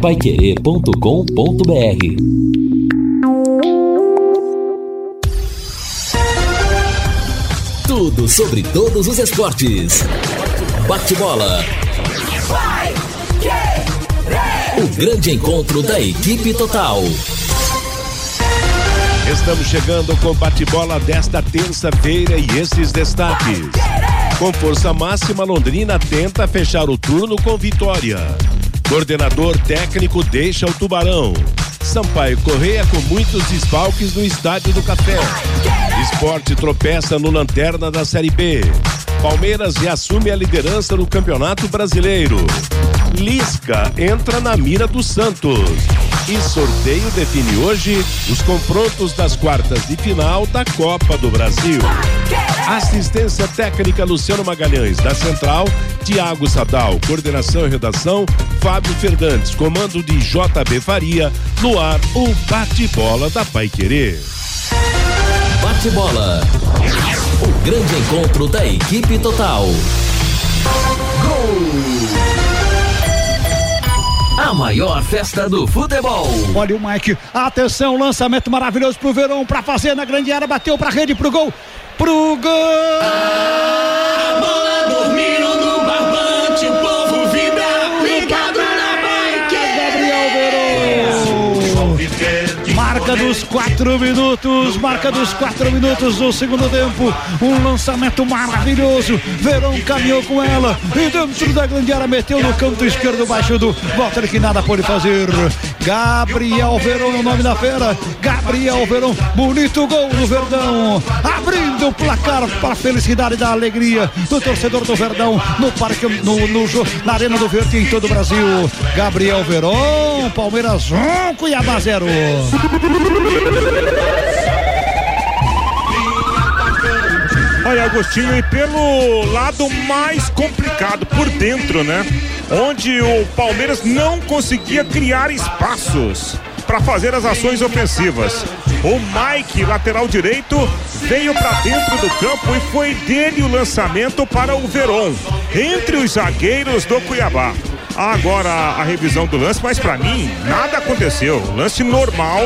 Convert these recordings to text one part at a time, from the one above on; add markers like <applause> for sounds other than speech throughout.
paiquerê.com.br Tudo sobre todos os esportes. Bate-bola. O grande encontro da equipe total. Estamos chegando com bate-bola desta terça-feira e esses destaques. Com força máxima, Londrina tenta fechar o turno com vitória. Coordenador técnico deixa o Tubarão. Sampaio Correia com muitos desfalques no Estádio do Café. Esporte tropeça no Lanterna da Série B. Palmeiras reassume a liderança no Campeonato Brasileiro. Lisca entra na mira do Santos. E sorteio define hoje os confrontos das quartas de final da Copa do Brasil. Assistência técnica Luciano Magalhães, da Central, Tiago Sadal, coordenação e redação, Fábio Fernandes, comando de JB Faria, no ar, o bate-bola da Pai Querer. Bate-bola. O grande encontro da equipe total. Maior festa do futebol. Olha o Mike. Atenção, lançamento maravilhoso pro Verão para fazer na grande área, bateu pra rede pro gol. Pro gol! Marca dos quatro minutos, marca dos quatro minutos do segundo tempo. Um lançamento maravilhoso. Verão caminhou com ela e dentro da grande área meteu no canto esquerdo baixo do Walter que nada pode fazer. Gabriel Verão no nome da fera. Gabriel Verão, bonito gol do Verdão. Abrindo o placar para a felicidade e da alegria do torcedor do Verdão no parque, no, no, na Arena do Verde em todo o Brasil. Gabriel Verão, Palmeiras 1, Cuiabá 0. Olha, Agostinho, e pelo lado mais complicado, por dentro, né? Onde o Palmeiras não conseguia criar espaços para fazer as ações ofensivas. O Mike, lateral direito, veio para dentro do campo e foi dele o lançamento para o Veron, entre os zagueiros do Cuiabá. Agora a revisão do lance, mas para mim nada aconteceu. Lance normal,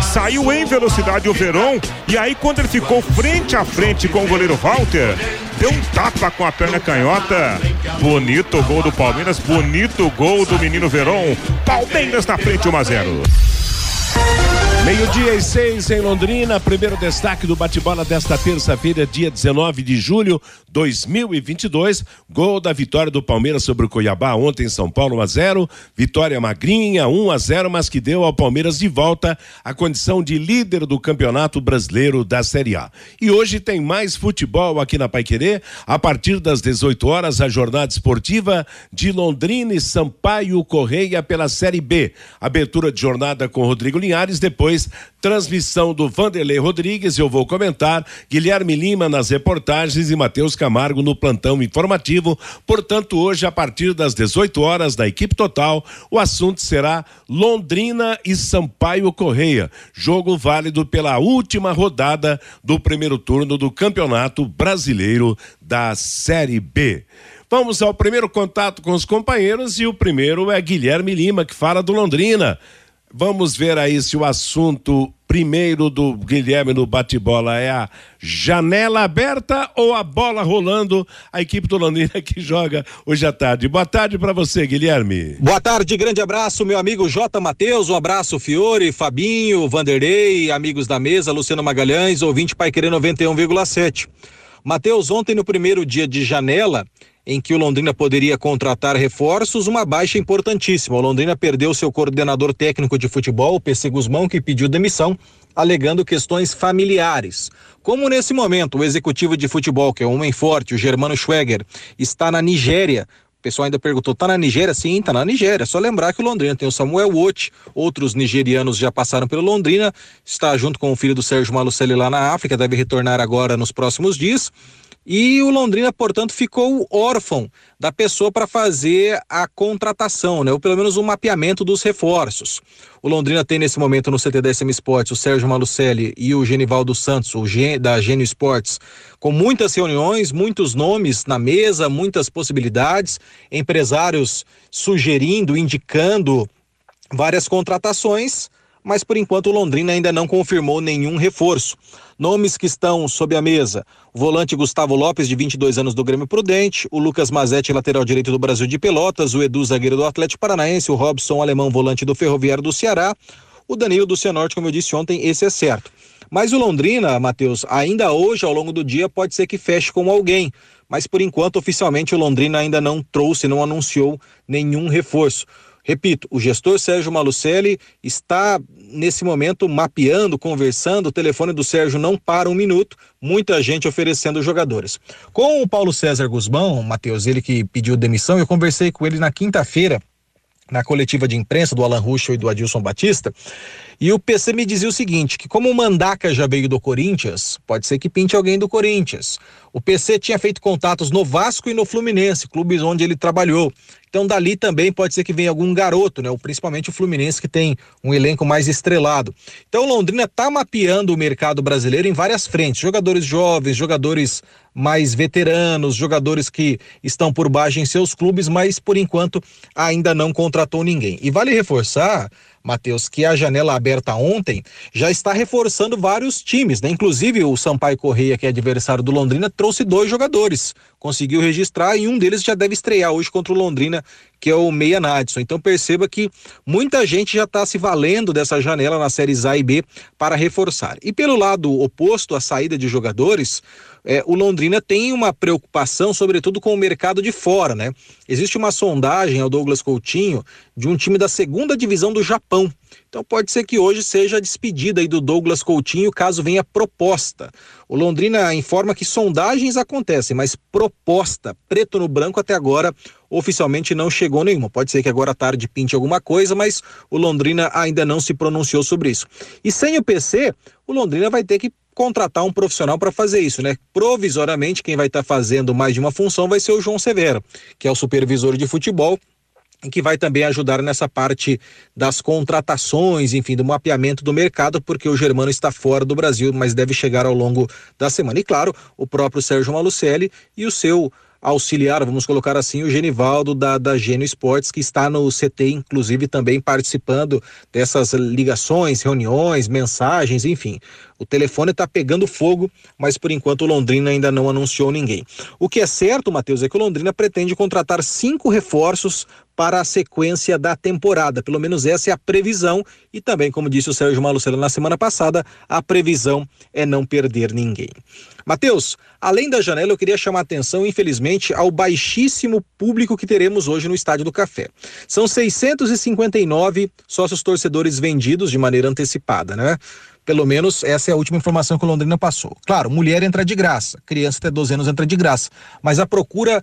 saiu em velocidade o Verón e aí quando ele ficou frente a frente com o goleiro Walter, deu um tapa com a perna canhota. Bonito gol do Palmeiras, bonito gol do menino Verón. Palmeiras na frente 1 a 0. Meio-dia e seis em Londrina, primeiro destaque do bate-bola desta terça-feira, dia 19 de julho 2022. Gol da vitória do Palmeiras sobre o Cuiabá ontem em São Paulo 1 a 0. Vitória magrinha 1 a 0, mas que deu ao Palmeiras de volta a condição de líder do Campeonato Brasileiro da Série A. E hoje tem mais futebol aqui na Paiquerê. A partir das 18 horas, a jornada esportiva de Londrina e Sampaio Correia pela Série B. Abertura de jornada com Rodrigo Linhares, depois transmissão do Vanderlei Rodrigues, eu vou comentar, Guilherme Lima nas reportagens e Matheus Camargo no plantão informativo. Portanto, hoje, a partir das 18 horas, da equipe total, o assunto será Londrina e Sampaio Correia. Jogo válido pela última rodada do primeiro turno do Campeonato Brasileiro da Série B. Vamos ao primeiro contato com os companheiros e o primeiro é Guilherme Lima, que fala do Londrina. Vamos ver aí se o assunto primeiro do Guilherme no bate-bola é a janela aberta ou a bola rolando. A equipe do Londrina que joga hoje à tarde. Boa tarde para você, Guilherme. Boa tarde, grande abraço, meu amigo J. Matheus. Um abraço, Fiore, Fabinho, Vanderlei, amigos da mesa, Luciano Magalhães, ouvinte Pai Querer 91,7. Matheus, ontem no primeiro dia de janela, em que o Londrina poderia contratar reforços, uma baixa importantíssima. O Londrina perdeu seu coordenador técnico de futebol, o PC Guzmão, que pediu demissão, alegando questões familiares. Como nesse momento o executivo de futebol, que é um homem forte, o Germano Schweger, está na Nigéria, o pessoal ainda perguntou: tá na Nigéria? Sim, tá na Nigéria. É só lembrar que o Londrina tem o Samuel Wout, outros nigerianos já passaram pelo Londrina, está junto com o filho do Sérgio Malucelli lá na África, deve retornar agora nos próximos dias. E o Londrina, portanto, ficou órfão da pessoa para fazer a contratação, né? ou pelo menos o um mapeamento dos reforços. O Londrina tem nesse momento no CT da SM Sports o Sérgio Malucelli e o Genivaldo Santos, o Gen, da Gênio Sports, com muitas reuniões, muitos nomes na mesa, muitas possibilidades, empresários sugerindo, indicando várias contratações, mas por enquanto o Londrina ainda não confirmou nenhum reforço. Nomes que estão sob a mesa: o volante Gustavo Lopes, de 22 anos do Grêmio Prudente, o Lucas Mazetti, lateral direito do Brasil de Pelotas, o Edu, zagueiro do Atlético Paranaense, o Robson, alemão, volante do Ferroviário do Ceará, o Danilo do Cianorte, como eu disse ontem, esse é certo. Mas o Londrina, Matheus, ainda hoje, ao longo do dia, pode ser que feche com alguém. Mas por enquanto, oficialmente, o Londrina ainda não trouxe, não anunciou nenhum reforço. Repito, o gestor Sérgio Malucelli está nesse momento mapeando, conversando, o telefone do Sérgio não para um minuto, muita gente oferecendo jogadores. Com o Paulo César Guzmão, Matheus, ele que pediu demissão, eu conversei com ele na quinta-feira, na coletiva de imprensa do Alan Ruschel e do Adilson Batista, e o PC me dizia o seguinte, que como o Mandaca já veio do Corinthians, pode ser que pinte alguém do Corinthians. O PC tinha feito contatos no Vasco e no Fluminense, clubes onde ele trabalhou. Então dali também pode ser que venha algum garoto, né? Principalmente o Fluminense que tem um elenco mais estrelado. Então Londrina está mapeando o mercado brasileiro em várias frentes, jogadores jovens, jogadores mais veteranos, jogadores que estão por baixo em seus clubes, mas por enquanto ainda não contratou ninguém. E vale reforçar Matheus, que a janela aberta ontem já está reforçando vários times, né? Inclusive o Sampaio Correia, que é adversário do Londrina, trouxe dois jogadores, conseguiu registrar e um deles já deve estrear hoje contra o Londrina, que é o Meia Nadson. Então perceba que muita gente já está se valendo dessa janela na séries A e B para reforçar. E pelo lado oposto, a saída de jogadores, é, o Londrina tem uma preocupação, sobretudo com o mercado de fora, né? Existe uma sondagem ao Douglas Coutinho de um time da segunda divisão do Japão. Então pode ser que hoje seja a despedida do Douglas Coutinho, caso venha proposta. O Londrina informa que sondagens acontecem, mas proposta, preto no branco até agora, oficialmente não chegou nenhuma. Pode ser que agora à tarde pinte alguma coisa, mas o Londrina ainda não se pronunciou sobre isso. E sem o PC, o Londrina vai ter que contratar um profissional para fazer isso, né? Provisoriamente, quem vai estar tá fazendo mais de uma função vai ser o João Severo, que é o supervisor de futebol que vai também ajudar nessa parte das contratações, enfim, do mapeamento do mercado, porque o Germano está fora do Brasil, mas deve chegar ao longo da semana. E claro, o próprio Sérgio Malucelli e o seu auxiliar, vamos colocar assim, o Genivaldo da, da Gênio Esportes, que está no CT, inclusive também participando dessas ligações, reuniões, mensagens, enfim. O telefone está pegando fogo, mas por enquanto o Londrina ainda não anunciou ninguém. O que é certo, Matheus, é que o Londrina pretende contratar cinco reforços para a sequência da temporada. Pelo menos essa é a previsão. E também, como disse o Sérgio Malucelo na semana passada, a previsão é não perder ninguém. Matheus, além da janela, eu queria chamar a atenção, infelizmente, ao baixíssimo público que teremos hoje no Estádio do Café. São 659 sócios torcedores vendidos de maneira antecipada, né? Pelo menos essa é a última informação que o Londrina passou. Claro, mulher entra de graça, criança até 12 anos entra de graça, mas a procura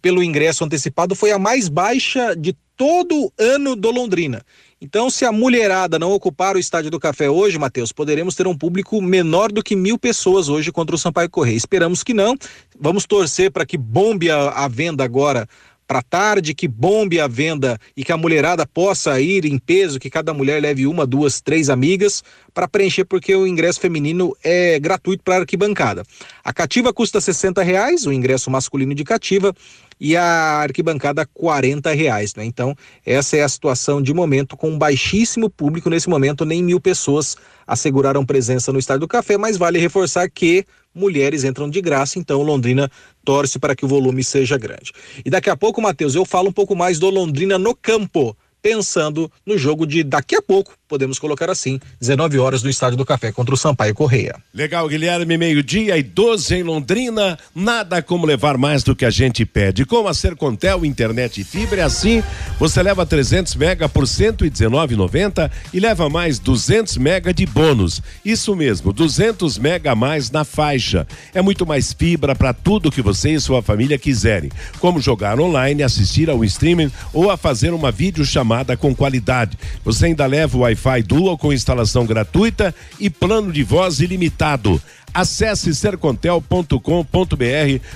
pelo ingresso antecipado foi a mais baixa de todo ano do Londrina. Então, se a mulherada não ocupar o Estádio do Café hoje, Matheus, poderemos ter um público menor do que mil pessoas hoje contra o Sampaio Correia. Esperamos que não. Vamos torcer para que bombe a, a venda agora para tarde, que bombe a venda e que a mulherada possa ir em peso, que cada mulher leve uma, duas, três amigas para preencher, porque o ingresso feminino é gratuito para arquibancada. A cativa custa 60 reais, o ingresso masculino de cativa, e a arquibancada 40 reais, né? Então, essa é a situação de momento com um baixíssimo público nesse momento, nem mil pessoas asseguraram presença no Estádio do Café, mas vale reforçar que mulheres entram de graça, então Londrina torce para que o volume seja grande. E daqui a pouco, Matheus, eu falo um pouco mais do Londrina no campo, pensando no jogo de daqui a pouco, podemos colocar assim, 19 horas no Estádio do Café contra o Sampaio Correia. Legal, Guilherme, meio-dia e 12 em Londrina, nada como levar mais do que a gente pede. Com a Sercontel internet e fibra, é assim, você leva 300 mega por 119,90 e leva mais 200 mega de bônus. Isso mesmo, 200 mega a mais na faixa. É muito mais fibra para tudo que você e sua família quiserem, como jogar online, assistir ao streaming ou a fazer uma videochamada com qualidade. Você ainda leva o Wi-Fi Dual com instalação gratuita e plano de voz ilimitado. Acesse sercontel.com.br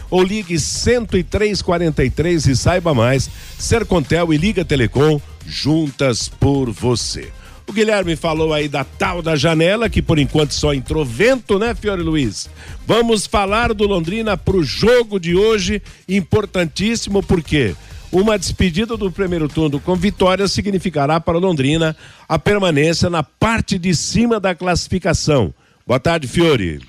ou ligue 10343 e saiba mais. Sercontel e Liga Telecom juntas por você. O Guilherme falou aí da tal da janela, que por enquanto só entrou vento, né, Fiore Luiz? Vamos falar do Londrina para o jogo de hoje, importantíssimo, porque Uma despedida do primeiro turno com vitória significará para Londrina a permanência na parte de cima da classificação. Boa tarde, Fiore.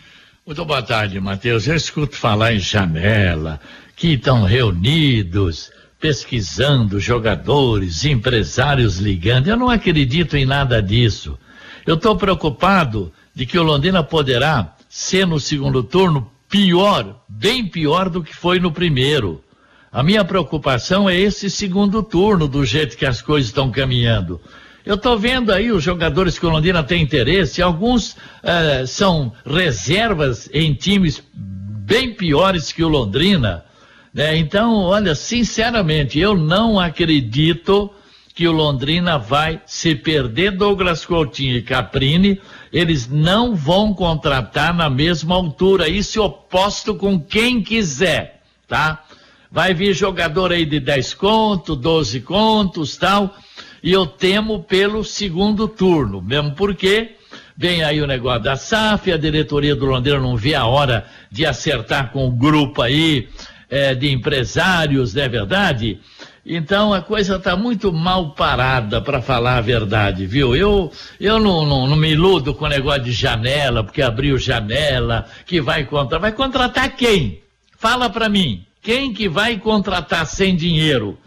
Muito boa tarde, Matheus. Eu escuto falar em janela, que estão reunidos, pesquisando jogadores, empresários ligando. Eu não acredito em nada disso. Eu estou preocupado de que o Londrina poderá ser no segundo turno pior, bem pior do que foi no primeiro. A minha preocupação é esse segundo turno, do jeito que as coisas estão caminhando. Eu estou vendo aí os jogadores que o Londrina tem interesse, alguns uh, são reservas em times bem piores que o Londrina. Né? Então, olha, sinceramente, eu não acredito que o Londrina vai se perder Douglas Coutinho e Caprini, eles não vão contratar na mesma altura. Isso eu posto com quem quiser, tá? Vai vir jogador aí de 10 contos, 12 contos, tal. E eu temo pelo segundo turno, mesmo porque vem aí o negócio da SAF, a diretoria do Londrina não vê a hora de acertar com o grupo aí é, de empresários, não é verdade? Então a coisa está muito mal parada, para falar a verdade, viu? Eu, eu não, não, não, me iludo com o negócio de janela, porque abriu janela, que vai contratar. Vai contratar quem? Fala para mim. Quem que vai contratar sem dinheiro?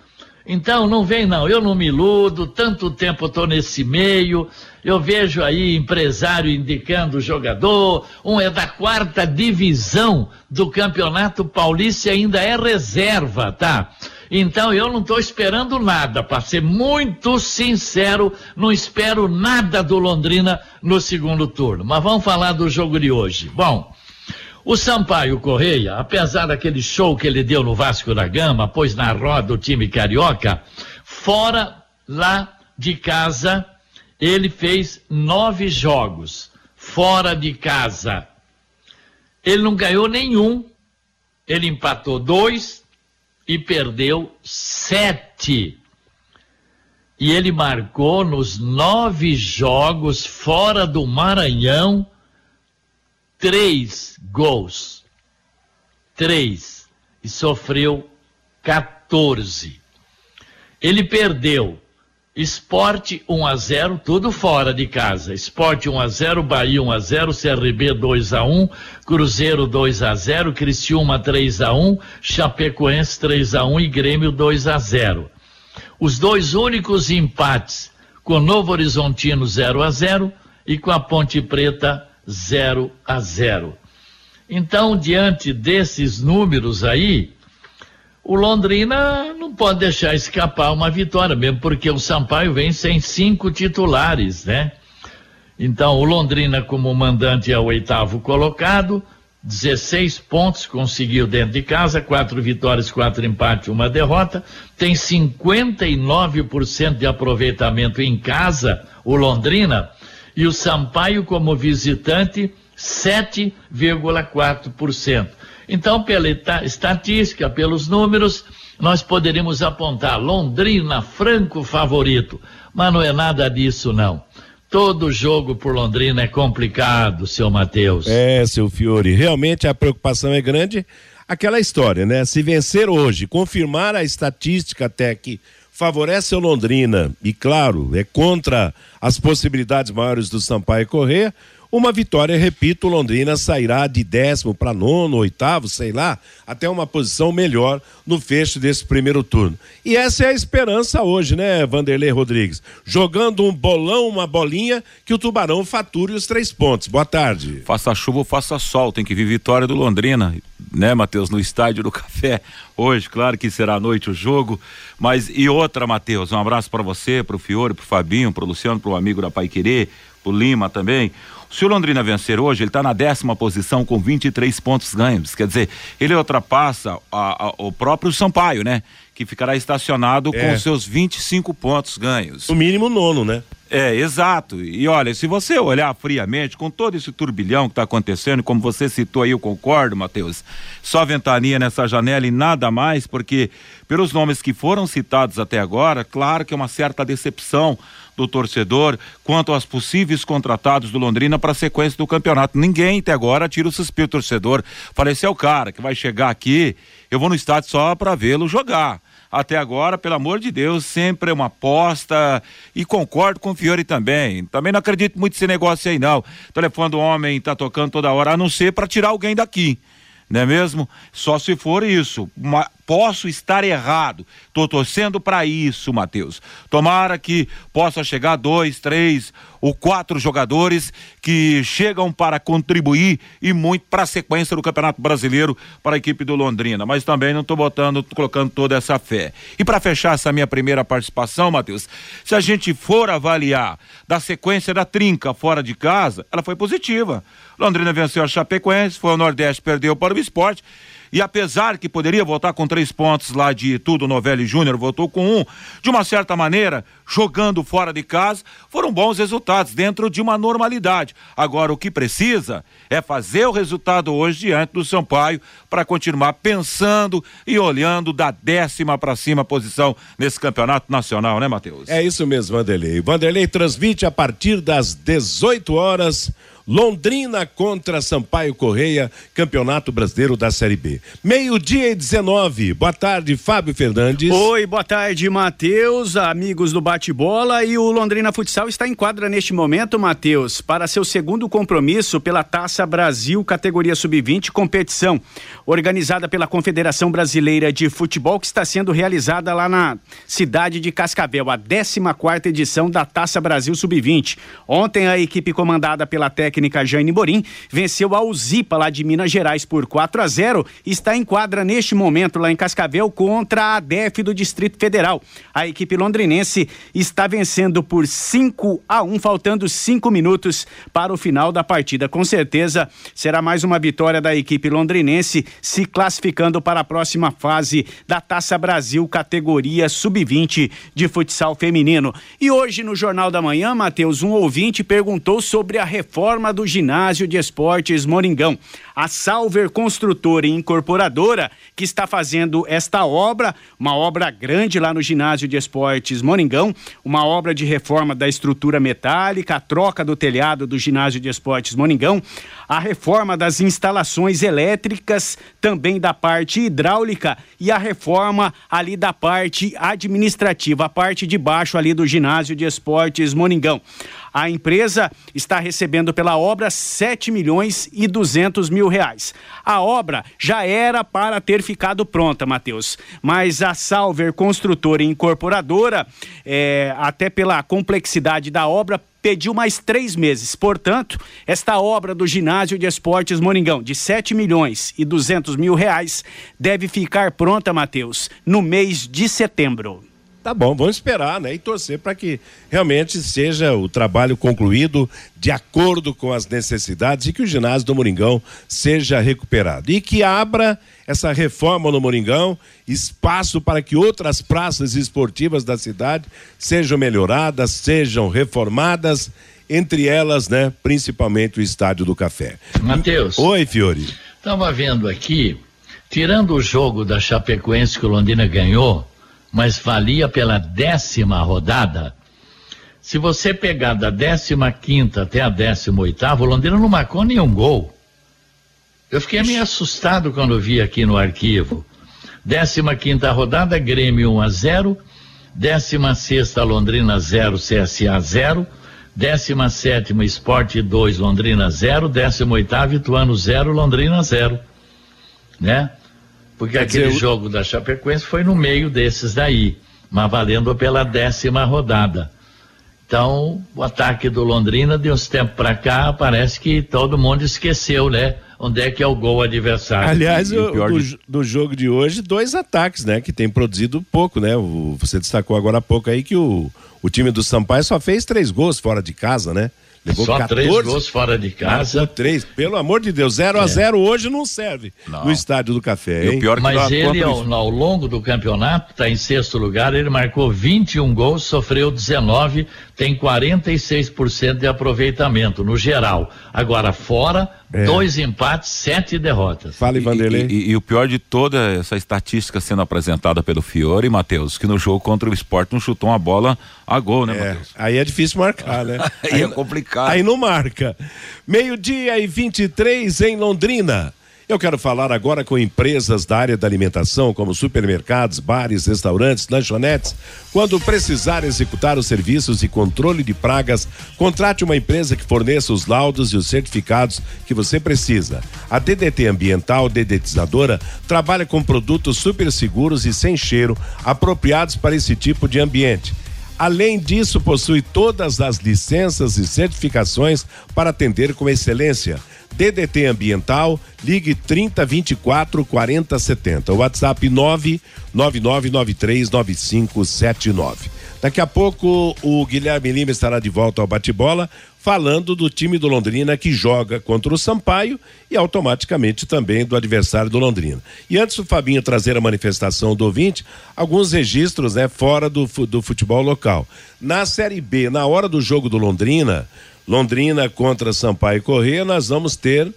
Então não vem não, eu não me iludo, tanto tempo estou nesse meio, eu vejo aí empresário indicando jogador, um é da quarta divisão do Campeonato Paulista e ainda é reserva, tá? Então eu não estou esperando nada, para ser muito sincero, não espero nada do Londrina no segundo turno. Mas vamos falar do jogo de hoje. Bom, o Sampaio Correia, apesar daquele show que ele deu no Vasco da Gama, pôs na roda o time carioca, fora lá de casa, ele fez nove jogos. Fora de casa. Ele não ganhou nenhum. Ele empatou dois e perdeu sete. E ele marcou nos nove jogos fora do Maranhão três gols. Três. E sofreu 14. Ele perdeu Esporte 1 a 0, tudo fora de casa. Esporte 1 a 0, Bahia 1 a 0, CRB 2 a 1, Cruzeiro 2 a 0, Criciúma 3 a 1, Chapecoense 3 a 1 e Grêmio 2 a 0. Os dois únicos empates com Novo Horizontino 0 a 0 e com a Ponte Preta 0 a 0. Então, diante desses números aí, o Londrina não pode deixar escapar uma vitória, mesmo porque o Sampaio vem sem cinco titulares, né? Então, o Londrina, como mandante, é o oitavo colocado, 16 pontos conseguiu dentro de casa, quatro vitórias, quatro empates, uma derrota, tem 59% de aproveitamento em casa, o Londrina, e o Sampaio, como visitante, 7,4%. Então, pela estatística, pelos números, nós poderíamos apontar Londrina franco favorito, mas não é nada disso não. Todo jogo por Londrina é complicado, seu Matheus. É, seu Fiore, realmente a preocupação é grande. Aquela história, né? Se vencer hoje, confirmar a estatística até que favorece o Londrina e, claro, é contra as possibilidades maiores do Sampaio correr, uma vitória, repito, Londrina sairá de décimo para nono, oitavo, sei lá, até uma posição melhor no fecho desse primeiro turno. E essa é a esperança hoje, né, Vanderlei Rodrigues? Jogando um bolão, uma bolinha, que o Tubarão fature os três pontos. Boa tarde. Faça chuva ou faça sol, tem que vir vitória do Londrina, né, Matheus, no estádio do Café. Hoje, claro que será à noite o jogo, mas e outra, Matheus, um abraço para você, para o Fiore, para o Fabinho, para o Luciano, para o amigo da Pai Querer, o Lima também. Se o Londrina vencer hoje, ele está na décima posição com 23 pontos ganhos. Quer dizer, ele ultrapassa a, a, o próprio Sampaio, né? Que ficará estacionado é. com seus 25 pontos ganhos. O mínimo nono, né? É, exato. E olha, se você olhar friamente, com todo esse turbilhão que está acontecendo, como você citou aí, eu concordo, Matheus, só ventania nessa janela e nada mais, porque pelos nomes que foram citados até agora, claro que é uma certa decepção do torcedor quanto aos possíveis contratados do Londrina para a sequência do campeonato. Ninguém até agora tira o suspiro torcedor. Falei, esse é o cara que vai chegar aqui, eu vou no estádio só para vê-lo jogar. até agora, pelo amor de Deus, sempre é uma aposta e concordo com o Fiore também. Também não acredito muito nesse negócio aí não. O telefone do homem tá tocando toda hora, a não ser para tirar alguém daqui não é mesmo? Só se for isso. Uma, posso estar errado. Estou torcendo para isso, Matheus. Tomara que possa chegar dois, três ou quatro jogadores que chegam para contribuir e muito para a sequência do Campeonato Brasileiro para a equipe do Londrina. Mas também não estou botando, colocando toda essa fé. E para fechar essa minha primeira participação, Matheus, se a gente for avaliar da sequência da trinca fora de casa, ela foi positiva. Londrina venceu a Chapecoense, foi ao Nordeste, perdeu para o esporte. E apesar que poderia voltar com três pontos lá de tudo, Novelli Júnior voltou com um, de uma certa maneira, jogando fora de casa, foram bons resultados, dentro de uma normalidade. Agora, o que precisa é fazer o resultado hoje diante do Sampaio para continuar pensando e olhando da décima para cima posição nesse campeonato nacional, né, Matheus? É isso mesmo, Vanderlei. Vanderlei transmite a partir das 18 horas Londrina contra Sampaio Correia, Campeonato Brasileiro da Série B. Meio-dia e 19. Boa tarde, Fábio Fernandes. Oi, boa tarde, Matheus, amigos do bate-bola. E o Londrina Futsal está em quadra neste momento, Matheus, para seu segundo compromisso pela Taça Brasil, categoria sub-20, competição organizada pela Confederação Brasileira de Futebol, que está sendo realizada lá na cidade de Cascavel, a 14 quarta edição da Taça Brasil Sub-20. Ontem a equipe comandada pela técnica técnica Jane Borim, venceu a Uzipa lá de Minas Gerais por 4 a 0 e está em quadra neste momento lá em Cascavel contra a ADEF do Distrito Federal. A equipe londrinense está vencendo por 5 a 1, faltando cinco minutos para o final da partida. Com certeza será mais uma vitória da equipe londrinense se classificando para a próxima fase da Taça Brasil categoria sub-20 de futsal feminino. E hoje no Jornal da Manhã, Matheus, um ouvinte perguntou sobre a reforma reforma do ginásio de esportes Moringão. A Salver Construtora e Incorporadora, que está fazendo esta obra, uma obra grande lá no ginásio de esportes Moringão, uma obra de reforma da estrutura metálica, a troca do telhado do ginásio de esportes Moringão, a reforma das instalações elétricas, também da parte hidráulica e a reforma ali da parte administrativa, a parte de baixo ali do ginásio de esportes Moningão. A empresa está recebendo pela obra 7 milhões e 200 mil reais. A obra já era para ter ficado pronta, Matheus, mas a Salver Construtora e Incorporadora, é, até pela complexidade da obra, pediu mais três meses. Portanto, esta obra do ginásio de esportes Moringão, de 7 milhões e 200 mil reais, deve ficar pronta, Matheus, no mês de setembro. Tá bom, vamos esperar, né? E torcer para que realmente seja o trabalho concluído de acordo com as necessidades e que o ginásio do Moringão seja recuperado. E que abra essa reforma no Moringão espaço para que outras praças esportivas da cidade sejam melhoradas, sejam reformadas, entre elas, né, principalmente o Estádio do Café. Matheus. Oi, Fiore. Estava vendo aqui, tirando o jogo da Chapecoense que o Londrina ganhou, mas valia pela décima rodada. Se você pegar da décima quinta até a décima oitava, o Londrina não marcou nenhum gol. Eu fiquei meio assustado quando vi aqui no arquivo. Décima quinta rodada, Grêmio 1 a 0. Décima sexta, Londrina 0, CSA 0. Décima sétima, Esporte 2, Londrina 0. Décima oitava, Ituano 0, Londrina 0. Né? Porque Quer aquele dizer, jogo da Chapecoense foi no meio desses daí, mas valendo pela décima rodada. Então, o ataque do Londrina, de uns tempos para cá, parece que todo mundo esqueceu, né? Onde é que é o gol adversário. Aliás, o, o do, de... do, jogo de hoje, dois ataques, né? Que tem produzido pouco, né? O, você destacou agora há pouco aí que o, o time do Sampaio só fez três gols fora de casa, né? Levou Só 14, três gols fora de casa. três, pelo amor de Deus, 0 a 0 é. hoje não serve não. no estádio do Café. Hein? pior que Mas ele, ao, ao, longo do campeonato, está em sexto lugar, ele marcou 21 gols, sofreu 19, tem 46% de aproveitamento no geral. Agora, fora, é. dois empates, sete derrotas. Fala, Vanderlei. E, e, e, o pior de toda essa estatística sendo apresentada pelo Fiore, Matheus, que no jogo contra o Sport não chutou uma bola a gol, né, é. Matheus? Aí é difícil marcar, né? aí, <laughs> aí é complicado. Aí não marca. Meio-dia e 23 em Londrina. Eu quero falar agora com empresas da área da alimentação, como supermercados, bares, restaurantes, lanchonetes. Quando precisar executar os serviços de controle de pragas, contrate uma empresa que forneça os laudos e os certificados que você precisa. A DDT Ambiental Dedetizadora trabalha com produtos super seguros e sem cheiro, apropriados para esse tipo de ambiente. Além disso, possui todas as licenças e certificações para atender com excelência. DDT Ambiental, ligue 30 24 40 70. WhatsApp 999939579. Daqui a pouco o Guilherme Lima estará de volta ao bate-bola, falando do time do Londrina que joga contra o Sampaio e automaticamente também do adversário do Londrina. E antes do Fabinho trazer a manifestação do ouvinte, alguns registros né, fora do, do futebol local. Na Série B, na hora do jogo do Londrina, Londrina contra Sampaio Corrêa, nós vamos ter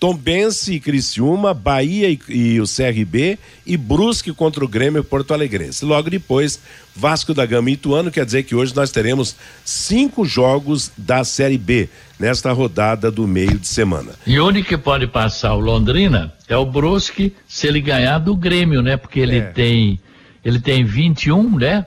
Tombense e Criciúma, Bahia e, e, o CRB e Brusque contra o Grêmio Porto Alegrense. Logo depois, Vasco da Gama e Ituano, quer dizer que hoje nós teremos cinco jogos da Série B nesta rodada do meio de semana. E onde que pode passar o Londrina é o Brusque se ele ganhar do Grêmio, né? Porque ele é. tem ele tem 21, né?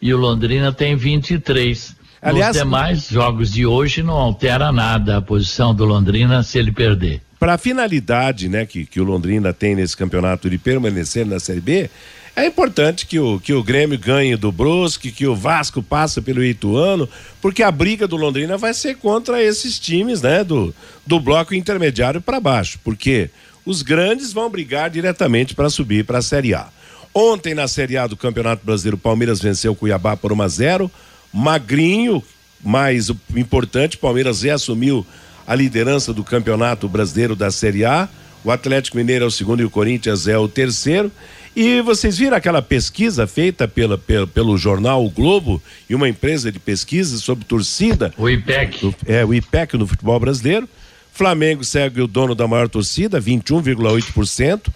E o Londrina tem 23. Aliás, Nos demais jogos de hoje não altera nada a posição do Londrina se ele perder para a finalidade né, que, que o Londrina tem nesse campeonato de permanecer na Série B, é importante que o, que o Grêmio ganhe do Brusque, que o Vasco passe pelo Ituano, porque a briga do Londrina vai ser contra esses times né, do, do bloco intermediário para baixo, porque os grandes vão brigar diretamente para subir para a Série A. Ontem, na Série A do Campeonato Brasileiro, o Palmeiras venceu o Cuiabá por 1 a 0 Magrinho, mas o importante, Palmeiras reassumiu a liderança do Campeonato Brasileiro da Série A. O Atlético Mineiro é o segundo e o Corinthians é o terceiro. E vocês viram aquela pesquisa feita pela, pela, pelo jornal o Globo e uma empresa de pesquisa sobre torcida? O IPEC. É, o IPEC no futebol brasileiro. Flamengo segue o dono da maior torcida, 21,8%.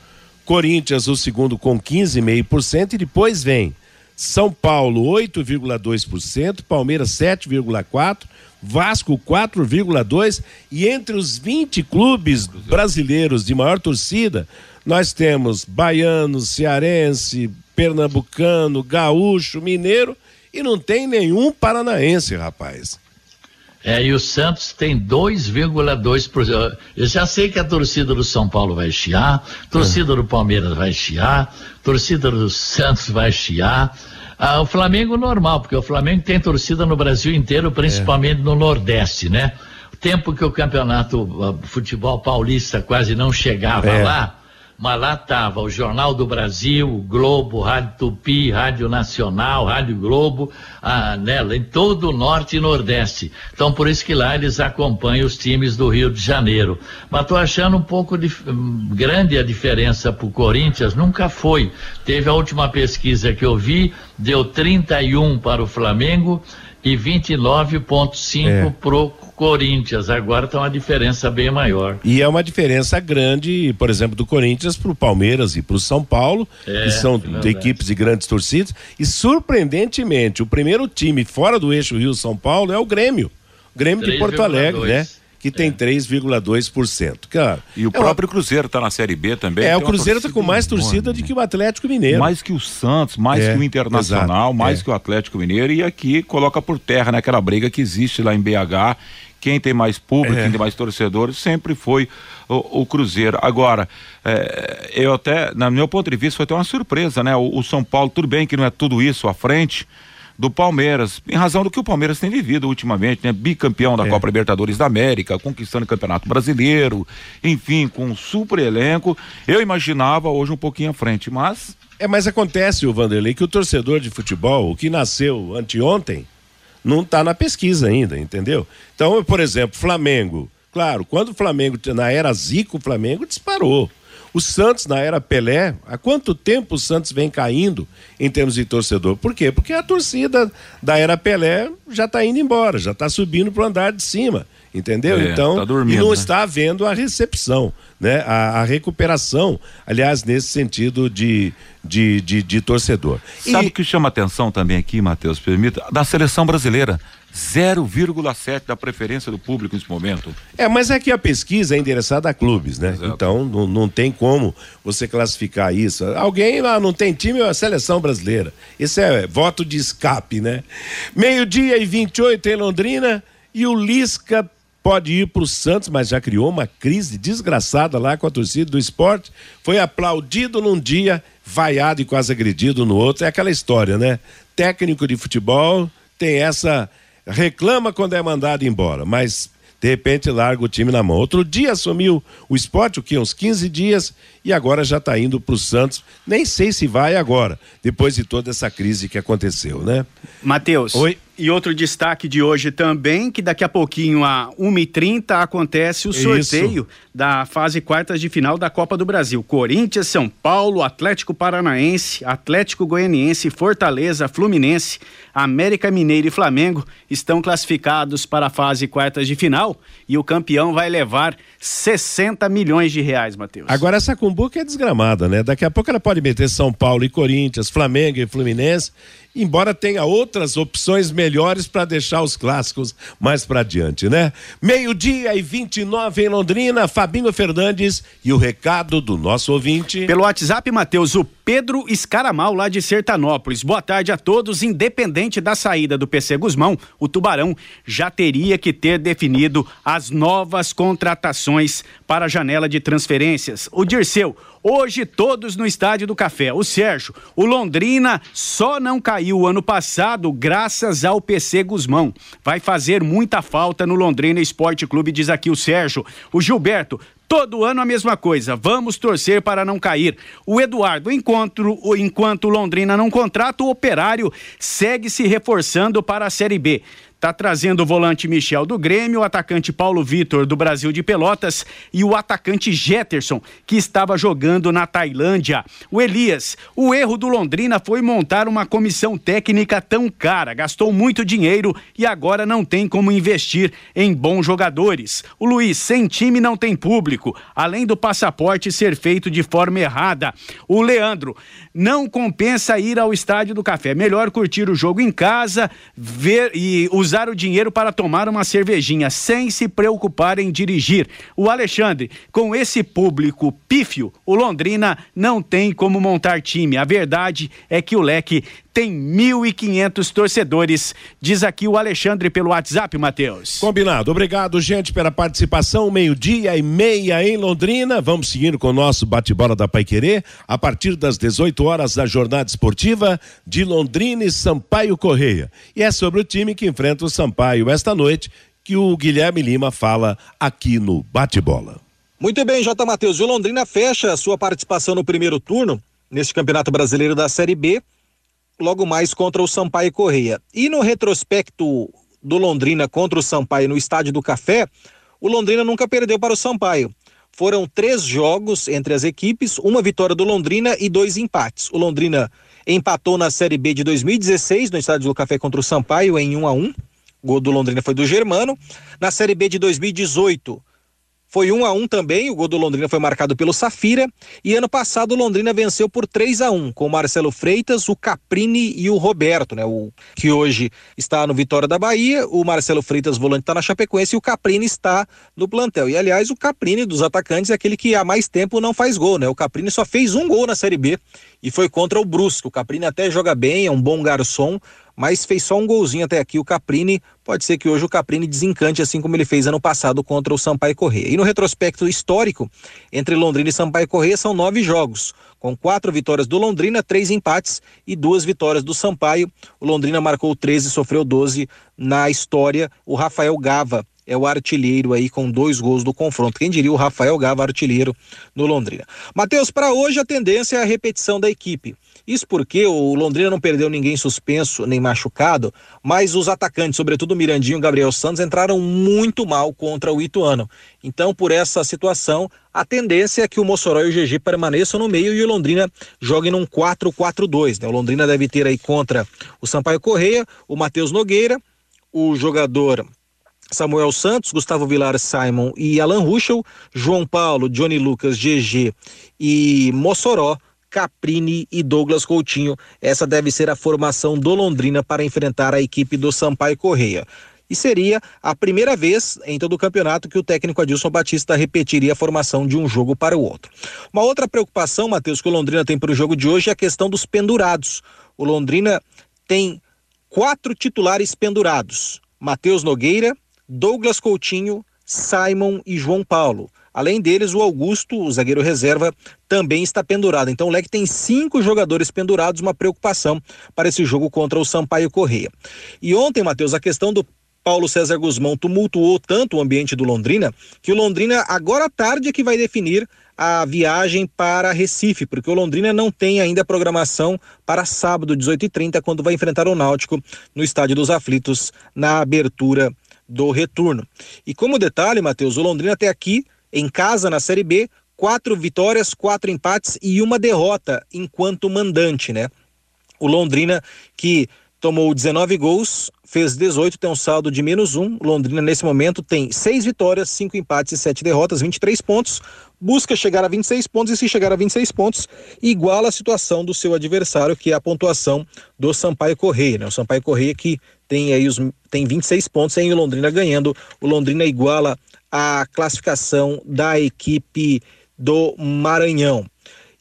Corinthians, o segundo, com 15,5%. E depois vem São Paulo, 8,2%. Palmeiras, 7,4%. Vasco 4,2 e entre os 20 clubes brasileiros de maior torcida, nós temos baiano, cearense, pernambucano, gaúcho, mineiro e não tem nenhum paranaense, rapaz. É, e o Santos tem 2,2%. Eu já sei que a torcida do São Paulo vai chiar, torcida é. do Palmeiras vai chiar, torcida do Santos vai chiar. Ah, o Flamengo normal, porque o Flamengo tem torcida no Brasil inteiro, principalmente é. no Nordeste, né? O tempo que o campeonato uh, futebol paulista quase não chegava é. lá, mas lá estava o Jornal do Brasil, o Globo, Rádio Tupi, Rádio Nacional, Rádio Globo, a, nela, em todo o norte e nordeste. Então, por isso que lá eles acompanham os times do Rio de Janeiro. Mas estou achando um pouco de, um, grande a diferença para o Corinthians, nunca foi. Teve a última pesquisa que eu vi, deu 31 para o Flamengo e 29,5 é. pro Corinthians. Agora está uma diferença bem maior. E é uma diferença grande, por exemplo, do Corinthians para o Palmeiras e para o São Paulo, é, que são é equipes de grandes torcidas. E surpreendentemente, o primeiro time fora do eixo Rio-São Paulo é o Grêmio. Grêmio 3, de Porto Alegre, 2. né? que tem é. 3,2%. Cara, e o é próprio uma... Cruzeiro está na Série B também. É, o Cruzeiro está com mais torcida do que o Atlético Mineiro. Mais que o Santos, mais é, que o Internacional, exato, mais é. que o Atlético Mineiro e aqui coloca por terra naquela briga que existe lá em BH quem tem mais público, é. quem tem mais torcedores, sempre foi o, o Cruzeiro. Agora, é, eu até, no meu ponto de vista, foi até uma surpresa, né? O, o, São Paulo, tudo bem que não é tudo isso à frente do Palmeiras, em razão do que o Palmeiras tem vivido ultimamente, né? Bicampeão da é. Copa Libertadores da América, conquistando o Campeonato Brasileiro, enfim, com um super elenco. Eu imaginava hoje um pouquinho à frente, mas. É, mas acontece, o Vanderlei, que o torcedor de futebol, o que nasceu anteontem, não está na pesquisa ainda, entendeu? Então, por exemplo, Flamengo. Claro, quando o Flamengo, na era Zico, o Flamengo disparou. O Santos, na era Pelé, há quanto tempo o Santos vem caindo em termos de torcedor? Por quê? Porque a torcida da era Pelé já está indo embora, já está subindo para o andar de cima. Entendeu? É, então, tá dormindo, e não né? está havendo a recepção, né? A, a recuperação, aliás, nesse sentido de, de, de, de torcedor. Sabe o E- que chama atenção também aqui, Matheus, permita? Da seleção brasileira. 0,7 da preferência do público nesse momento. É, mas é que a pesquisa é endereçada a clubes, né? Exato. Então não, não tem como você classificar isso. Alguém lá não tem time, é a seleção brasileira. Esse é voto de escape, né? Meio-dia e 28 em Londrina e o Lisca pode ir para o Santos, mas já criou uma crise desgraçada lá com a torcida do esporte. Foi aplaudido num dia, vaiado e quase agredido no outro. É aquela história, né? Técnico de futebol tem essa reclama quando é mandado embora, mas de repente larga o time na mão. Outro dia assumiu o esporte, o que? Uns 15 dias, e agora já está indo para o Santos. Nem sei se vai agora, depois de toda essa crise que aconteceu, né? Matheus. Oi. E outro destaque de hoje também, que daqui a pouquinho, a 1h30, acontece o Isso. sorteio da fase quartas de final da Copa do Brasil. Corinthians, São Paulo, Atlético Paranaense, Atlético Goianiense, Fortaleza, Fluminense, América Mineiro e Flamengo estão classificados para a fase quartas de final e o campeão vai levar 60 milhões de reais, Matheus. Agora essa cumbuca é desgramada, né? Daqui a pouco ela pode meter São Paulo e Corinthians, Flamengo e Fluminense, embora tenha outras opções melhores para deixar os clássicos mais para adiante, né? Meio-dia e 29 em Londrina, Fabinho Fernandes e o recado do nosso ouvinte. Pelo WhatsApp, Matheus, o Pedro Escaramal, lá de Sertanópolis. Boa tarde a todos. Independente da saída do PC Guzmão, o Tubarão já teria que ter definido as novas contratações para a janela de transferências. O Dirceu, hoje todos no Estádio do Café. O Sérgio, o Londrina só não caiu ano passado graças ao PC Guzmão. Vai fazer muita falta no Londrina Esporte Clube, diz aqui o Sérgio. O Gilberto, Todo ano a mesma coisa. Vamos torcer para não cair. O Eduardo, enquanto, enquanto Londrina não contrata, o operário segue se reforçando para a Série B. Tá trazendo o volante Michel do Grêmio, o atacante Paulo Vitor do Brasil de Pelotas e o atacante Jetterson, que estava jogando na Tailândia. O Elias, o erro do Londrina foi montar uma comissão técnica tão cara, gastou muito dinheiro e agora não tem como investir em bons jogadores. O Luiz, sem time não tem público, além do passaporte ser feito de forma errada. O Leandro, não compensa ir ao estádio do café, melhor curtir o jogo em casa, ver e usar o dinheiro para tomar uma cervejinha sem se preocupar em dirigir. O Alexandre, com esse público pífio, o Londrina não tem como montar time. A verdade é que o Leque tem 1.500 torcedores, diz aqui o Alexandre pelo WhatsApp, Matheus. Combinado. Obrigado, gente, pela participação. Meio-dia e meia em Londrina. Vamos seguindo com o nosso bate-bola da Paiquerê. A partir das 18 horas da jornada esportiva de Londrina e Sampaio Correia. E é sobre o time que enfrenta o Sampaio esta noite que o Guilherme Lima fala aqui no Bate-Bola. Muito bem, J. Matheus. E o Londrina fecha a sua participação no primeiro turno, neste Campeonato Brasileiro da Série B, logo mais contra o Sampaio Correia. E no retrospecto do Londrina contra o Sampaio no Estádio do Café, o Londrina nunca perdeu para o Sampaio. Foram três jogos entre as equipes, uma vitória do Londrina e dois empates. O Londrina empatou na Série B de 2016 no Estádio do Café contra o Sampaio em 1 a 1. O gol do Londrina foi do Germano. Na Série B de 2018, foi 1 a 1 também, o gol do Londrina foi marcado pelo Safira. E ano passado o Londrina venceu por 3 a 1 com o Marcelo Freitas, o Caprini e o Roberto, né? O que hoje está no Vitória da Bahia. O Marcelo Freitas, volante, está na Chapecoense e o Caprini está no plantel. E aliás, o Caprini dos atacantes é aquele que há mais tempo não faz gol, né? O Caprini só fez um gol na Série B e foi contra o Brusque. O Caprini até joga bem, é um bom garçom, mas fez só um golzinho até aqui. O Caprini, pode ser que hoje o Caprini desencante, assim como ele fez ano passado contra o Sampaio Corrêa. E no retrospecto histórico, entre Londrina e Sampaio Corrêa, são nove jogos, com quatro vitórias do Londrina, três empates e duas vitórias do Sampaio. O Londrina marcou 13 e sofreu 12 na história. O Rafael Gava é o artilheiro aí com dois gols do confronto. Quem diria o Rafael Gava artilheiro no Londrina. Matheus, para hoje a tendência é a repetição da equipe. Isso porque o Londrina não perdeu ninguém suspenso nem machucado, mas os atacantes, sobretudo o Mirandinho e o Gabriel Santos, entraram muito mal contra o Ituano. Então, por essa situação, a tendência é que o Mossoró e o GG permaneçam no meio e o Londrina jogue num 4-4-2. Né? O Londrina deve ter aí contra o Sampaio Correia, o Matheus Nogueira, o jogador Samuel Santos, Gustavo Vilar, Simon e Alan Ruschel, João Paulo, Johnny Lucas, GG e Mossoró, Caprini e Douglas Coutinho. Essa deve ser a formação do Londrina para enfrentar a equipe do Sampaio Correia. E seria a primeira vez em todo o campeonato que o técnico Adilson Batista repetiria a formação de um jogo para o outro. Uma outra preocupação, Matheus, que o Londrina tem para o jogo de hoje é a questão dos pendurados. O Londrina tem quatro titulares pendurados: Matheus Nogueira, Douglas Coutinho, Simon e João Paulo. Além deles, o Augusto, o zagueiro reserva, também está pendurado. Então o Leque tem cinco jogadores pendurados, uma preocupação para esse jogo contra o Sampaio Correia. E ontem, Matheus, a questão do Paulo César Guzmão tumultuou tanto o ambiente do Londrina que o Londrina agora à tarde é que vai definir a viagem para Recife, porque o Londrina não tem ainda programação para sábado, 18h30, quando vai enfrentar o Náutico no Estádio dos Aflitos, na abertura do retorno. E como detalhe, Matheus, o Londrina até aqui, em casa na Série B, quatro vitórias, quatro empates e uma derrota enquanto mandante, né? O Londrina que tomou 19 gols, fez 18, tem um saldo de menos um. Londrina, nesse momento, tem seis vitórias, cinco empates e sete derrotas, 23 pontos. Busca chegar a 26 pontos e, se chegar a 26 pontos, iguala a situação do seu adversário, que é a pontuação do Sampaio Correia. Né? O Sampaio Correia que tem aí os tem 26 pontos, o Londrina ganhando. O Londrina iguala a classificação da equipe do Maranhão.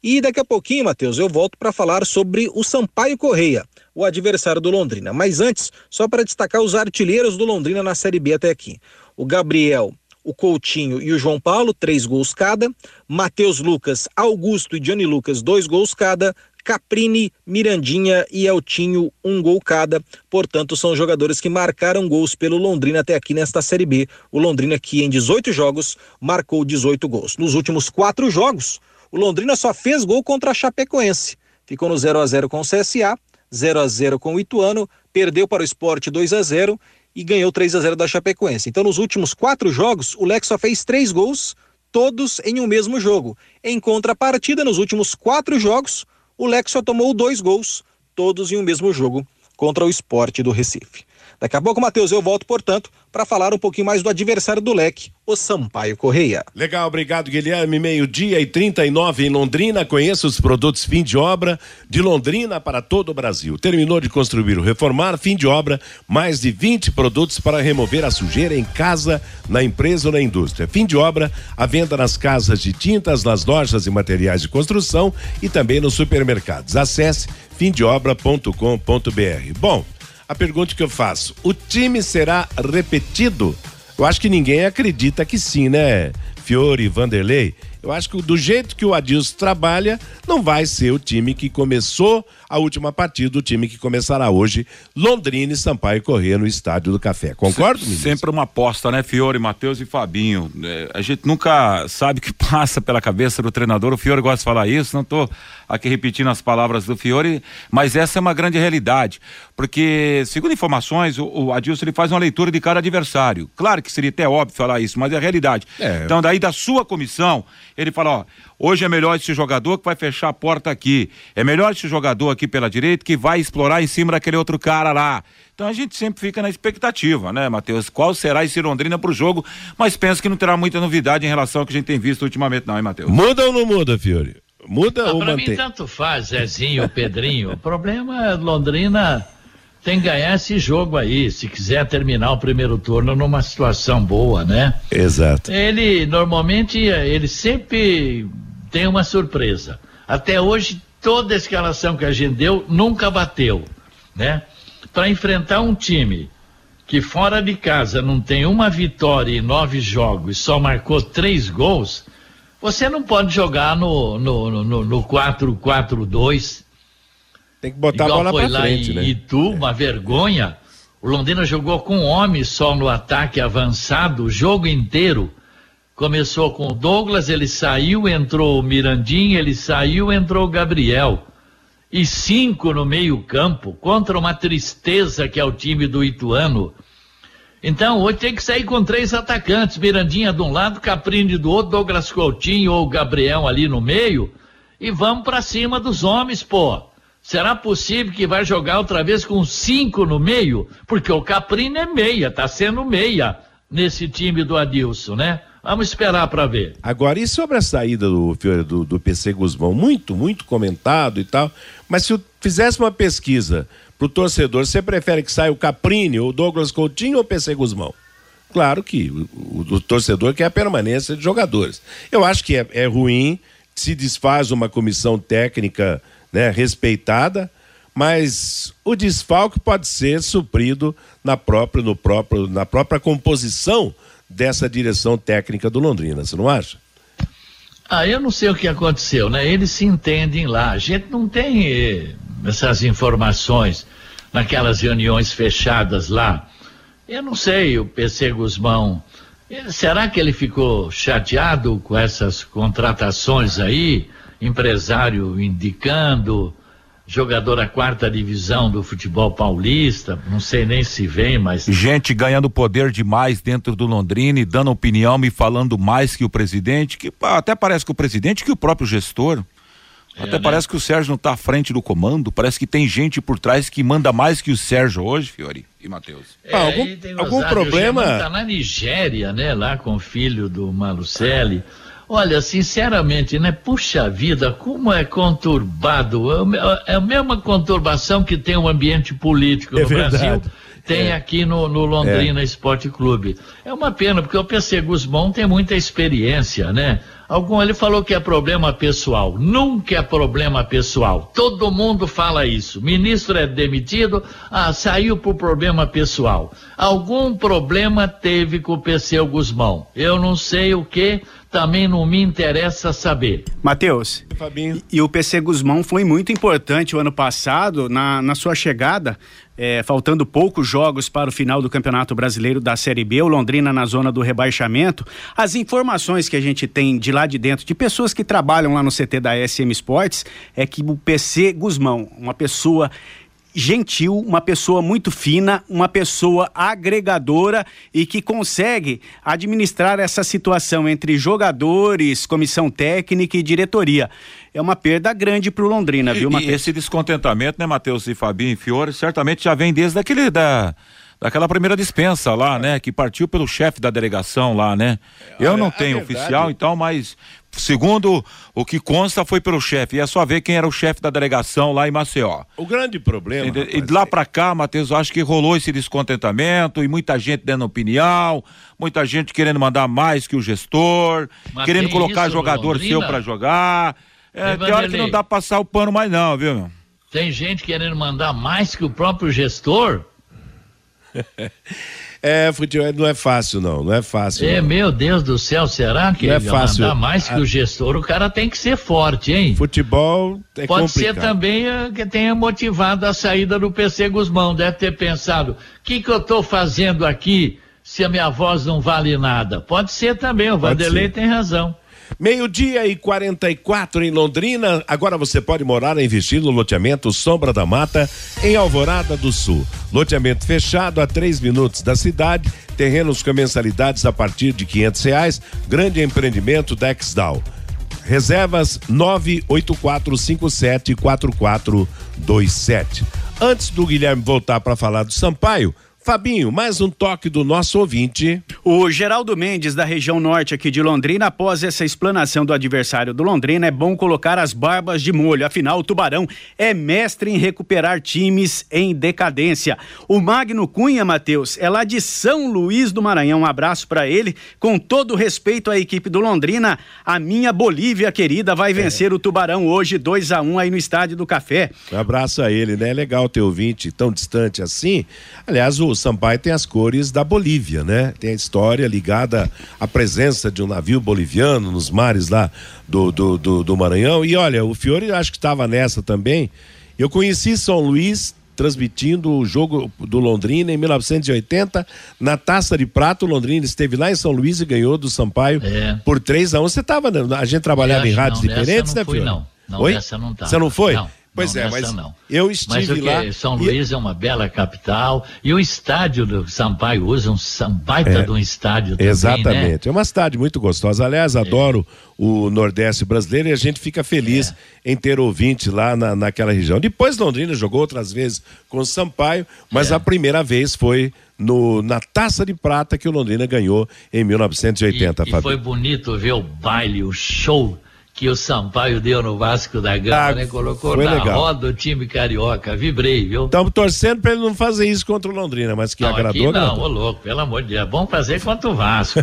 E daqui a pouquinho, Matheus, eu volto para falar sobre o Sampaio Correia, o adversário do Londrina. Mas antes, só para destacar os artilheiros do Londrina na Série B até aqui. O Gabriel, o Coutinho e o João Paulo, três gols cada. Matheus Lucas, Augusto e Johnny Lucas, dois gols cada. Caprini, Mirandinha e Eltinho, um gol cada. Portanto, são jogadores que marcaram gols pelo Londrina até aqui nesta Série B. O Londrina, que em 18 jogos, marcou 18 gols. Nos últimos quatro jogos, o Londrina só fez gol contra a Chapecoense. Ficou no 0 a 0 com o CSA, 0 a 0 com o Ituano, perdeu para o Esporte 2 a 0 e ganhou 3 a 0 da Chapecoense. Então, nos últimos quatro jogos, o Lex só fez três gols, todos em um mesmo jogo. Em contrapartida, nos últimos quatro jogos, o Lex só tomou dois gols, todos em um mesmo jogo, contra o Esporte do Recife. Daqui a pouco, Matheus, eu volto, portanto, para falar um pouquinho mais do adversário do leque, o Sampaio Correia. Legal, obrigado, Guilherme. Meio-dia e 39 em Londrina. Conheça os produtos fim de obra de Londrina para todo o Brasil. Terminou de construir ou reformar, fim de obra, mais de 20 produtos para remover a sujeira em casa, na empresa ou na indústria. Fim de obra, a venda nas casas de tintas, nas lojas e materiais de construção e também nos supermercados. Acesse fimdeobra.com.br. Bom, a pergunta que eu faço: o time será repetido? Eu acho que ninguém acredita que sim, né? Fiore, Vanderlei. Eu acho que do jeito que o Adilson trabalha, não vai ser o time que começou a última partida, o time que começará hoje, Londrina e Sampaio correr no Estádio do Café. Concordo, Se, Sempre uma aposta, né, Fiore, Matheus e Fabinho. É, a gente nunca sabe o que <laughs> passa pela cabeça do treinador. O Fiore gosta de falar isso, não estou aqui repetindo as palavras do Fiore, mas essa é uma grande realidade. Porque, segundo informações, o, o Adilson ele faz uma leitura de cada adversário. Claro que seria até óbvio falar isso, mas é a realidade. É. Então, daí da sua comissão, ele fala, ó, hoje é melhor esse jogador que vai fechar a porta aqui. É melhor esse jogador aqui pela direita que vai explorar em cima daquele outro cara lá. Então a gente sempre fica na expectativa, né, Matheus? Qual será esse Londrina pro jogo? Mas penso que não terá muita novidade em relação ao que a gente tem visto ultimamente, não, hein, Matheus? Muda ou não muda, Fiore? Muda não, ou pra mantém? mim tanto faz, Zezinho, Pedrinho. o problema é Londrina tem que ganhar esse jogo aí, se quiser terminar o primeiro turno numa situação boa, né? Exato. Ele normalmente ele sempre tem uma surpresa. Até hoje toda a escalação que a gente deu nunca bateu, né? Para enfrentar um time que fora de casa não tem uma vitória em nove jogos e só marcou três gols, você não pode jogar no no, no, no 4-4-2 tem que botar Igual a bola foi pra lá frente, em né? Itu, uma vergonha. O Londrina jogou com um homem só no ataque avançado o jogo inteiro. Começou com o Douglas, ele saiu, entrou o Mirandinha, ele saiu, entrou o Gabriel. E cinco no meio-campo, contra uma tristeza que é o time do Ituano. Então, hoje tem que sair com três atacantes: Mirandinha de um lado, Caprini do outro, Douglas Coutinho ou Gabriel ali no meio. E vamos para cima dos homens, pô. Será possível que vai jogar outra vez com cinco no meio? Porque o Caprini é meia, tá sendo meia nesse time do Adilson, né? Vamos esperar para ver. Agora, e sobre a saída do, do, do PC Guzmão? Muito, muito comentado e tal. Mas se eu fizesse uma pesquisa pro torcedor, você prefere que saia o Caprini, o Douglas Coutinho ou o PC Guzmão? Claro que o, o, o, torcedor quer a permanência de jogadores. Eu acho que é, é ruim, se desfaz uma comissão técnica né, respeitada, mas o desfalque pode ser suprido na própria, no próprio, na própria composição dessa direção técnica do Londrina, você não acha? Ah, eu não sei o que aconteceu, né? Eles se entendem lá. A gente não tem eh, essas informações naquelas reuniões fechadas lá. Eu não sei, o PC Guzmão. Ele, será que ele ficou chateado com essas contratações aí? Empresário indicando, jogador da quarta divisão do futebol paulista, não sei nem se vem, mas. Gente ganhando poder demais dentro do Londrina e dando opinião, me falando mais que o presidente, que até parece que o presidente que o próprio gestor. É, até né? parece que o Sérgio não está à frente do comando, parece que tem gente por trás que manda mais que o Sérgio hoje, Fiori e Matheus. É, ah, algum, algum problema? Está na Nigéria, né, lá com o filho do Malucelli. Olha, sinceramente, né? Puxa vida, como é conturbado. É, é a mesma conturbação que tem o ambiente político é no verdade. Brasil, tem é. aqui no, no Londrina é. Esporte Clube. É uma pena, porque o PC Guzmão tem muita experiência, né? Algum ele falou que é problema pessoal. Nunca é problema pessoal. Todo mundo fala isso. Ministro é demitido, ah, saiu por problema pessoal. Algum problema teve com o PC Guzmão. Eu não sei o que, também não me interessa saber. Matheus, e, e, o PC Guzmão foi muito importante o ano passado na, na sua chegada, é, faltando poucos jogos para o final do Campeonato Brasileiro da Série B, o Londrina na zona do rebaixamento. As informações que a gente tem de lá de dentro, de pessoas que trabalham lá no CT da SM Sports, é que o PC Guzmão, uma pessoa gentil, uma pessoa muito fina, uma pessoa agregadora e que consegue administrar essa situação entre jogadores, comissão técnica e diretoria. É uma perda grande para o Londrina, viu, Matheus? E esse descontentamento, né, Matheus e Fabinho e Fiore, certamente já vem desde aquele da daquela primeira dispensa lá, né? Que partiu pelo chefe da delegação lá, né? Eu não tenho oficial, então, mas segundo o que consta foi pelo chefe. E é só ver quem era o chefe da delegação lá em Maceió. O grande problema. E, rapaz, e de lá para cá, Matheus, acho que rolou esse descontentamento e muita gente dando opinião, muita gente querendo mandar mais que o gestor, Mas querendo colocar jogador seu para jogar. É, tem hora que não dá pra passar o pano mais não, viu, meu? Tem gente querendo mandar mais que o próprio gestor? <laughs> É, futebol não é fácil, não. Não é fácil. É, não. meu Deus do céu, será que não é fácil. mandar mais que o gestor? O cara tem que ser forte, hein? Futebol é Pode complicado. ser também uh, que tenha motivado a saída do PC Guzmão. Deve ter pensado: o que, que eu estou fazendo aqui se a minha voz não vale nada? Pode ser também, o Vanderlei tem razão. Meio-dia e 44 em Londrina. Agora você pode morar e investir no loteamento Sombra da Mata, em Alvorada do Sul. Loteamento fechado a três minutos da cidade, terrenos com mensalidades a partir de quinhentos reais. Grande empreendimento Dexdal. Reservas 984574427. Antes do Guilherme voltar para falar do Sampaio, Fabinho, mais um toque do nosso ouvinte. O Geraldo Mendes, da região norte aqui de Londrina, após essa explanação do adversário do Londrina, é bom colocar as barbas de molho. Afinal, o Tubarão é mestre em recuperar times em decadência. O Magno Cunha, Matheus, é lá de São Luís do Maranhão. Um abraço para ele. Com todo respeito à equipe do Londrina, a minha Bolívia querida vai vencer é. o Tubarão hoje 2 a 1 um, aí no Estádio do Café. Um abraço a ele, né? É legal ter ouvinte tão distante assim. Aliás, o Sampaio tem as cores da Bolívia, né? Tem a história ligada à presença de um navio boliviano nos mares lá do, do, do, do Maranhão. E olha, o Fiore acho que estava nessa também. Eu conheci São Luís transmitindo o jogo do Londrina em 1980 na Taça de Prata. O Londrina esteve lá em São Luís e ganhou do Sampaio é. por 3 a 1 Você estava, né? a gente trabalhava em rádios não, diferentes, né, Fiore? Não, não, Oi? não tá. Você não foi? Não. Pois não, é, mas não. eu estive mas lá. São Luís e... é uma bela capital e o estádio do Sampaio usa um baita é, de um estádio também, Exatamente, né? é uma cidade muito gostosa. Aliás, é. adoro o Nordeste brasileiro e a gente fica feliz é. em ter ouvinte lá na, naquela região. Depois Londrina jogou outras vezes com o Sampaio, mas é. a primeira vez foi no, na taça de prata que o Londrina ganhou em 1980, e, e foi bonito ver o baile, o show que o Sampaio deu no Vasco da Gama, ah, né? Colocou na legal. roda o time carioca. Vibrei, viu? Estamos torcendo para ele não fazer isso contra o Londrina, mas que não, agradou. Aqui não, ô louco, pelo amor de Deus. É bom fazer contra o Vasco.